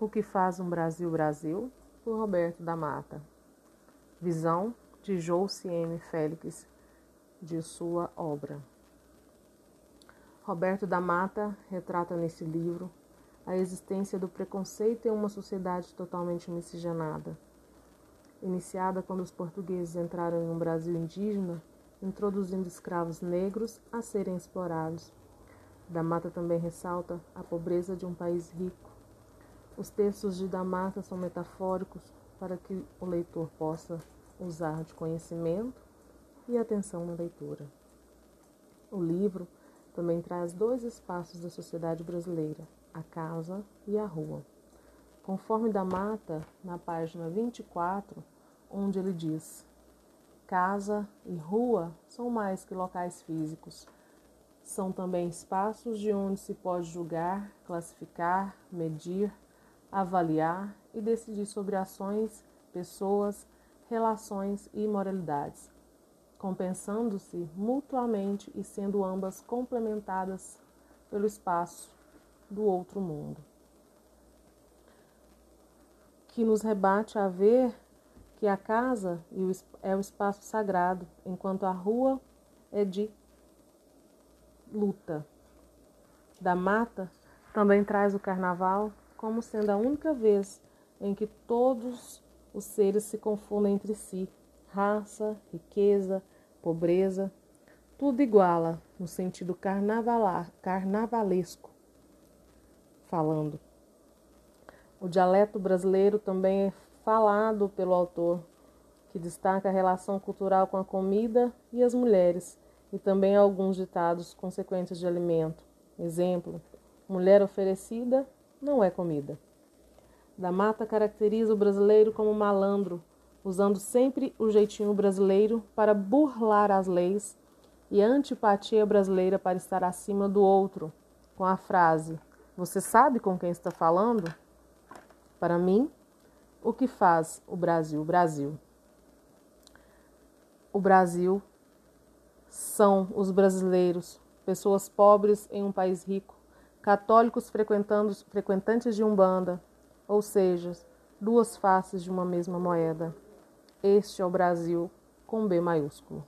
O que faz um Brasil Brasil, por Roberto da Mata. Visão de Jouce M. Félix, de sua obra. Roberto da Mata retrata nesse livro a existência do preconceito em uma sociedade totalmente miscigenada. Iniciada quando os portugueses entraram em um Brasil indígena, introduzindo escravos negros a serem explorados. Da Mata também ressalta a pobreza de um país rico. Os textos de Da Mata são metafóricos para que o leitor possa usar de conhecimento e atenção na leitura. O livro também traz dois espaços da sociedade brasileira, a casa e a rua. Conforme da Mata, na página 24, onde ele diz: Casa e rua são mais que locais físicos. São também espaços de onde se pode julgar, classificar, medir, avaliar e decidir sobre ações, pessoas, relações e moralidades, compensando-se mutuamente e sendo ambas complementadas pelo espaço do outro mundo. Que nos rebate a ver que a casa é o espaço sagrado, enquanto a rua é de luta. Da mata também traz o carnaval como sendo a única vez em que todos os seres se confundem entre si, raça, riqueza, pobreza, tudo iguala no sentido carnavalesco falando. O dialeto brasileiro também é falado pelo autor, que destaca a relação cultural com a comida e as mulheres, e também alguns ditados consequentes de alimento. Exemplo: mulher oferecida não é comida. Da Mata caracteriza o brasileiro como malandro, usando sempre o jeitinho brasileiro para burlar as leis e a antipatia brasileira para estar acima do outro, com a frase: você sabe com quem está falando? Para mim, o que faz o Brasil Brasil? O Brasil são os brasileiros, pessoas pobres em um país rico, católicos frequentantes de umbanda, ou seja, duas faces de uma mesma moeda. Este é o Brasil com B maiúsculo.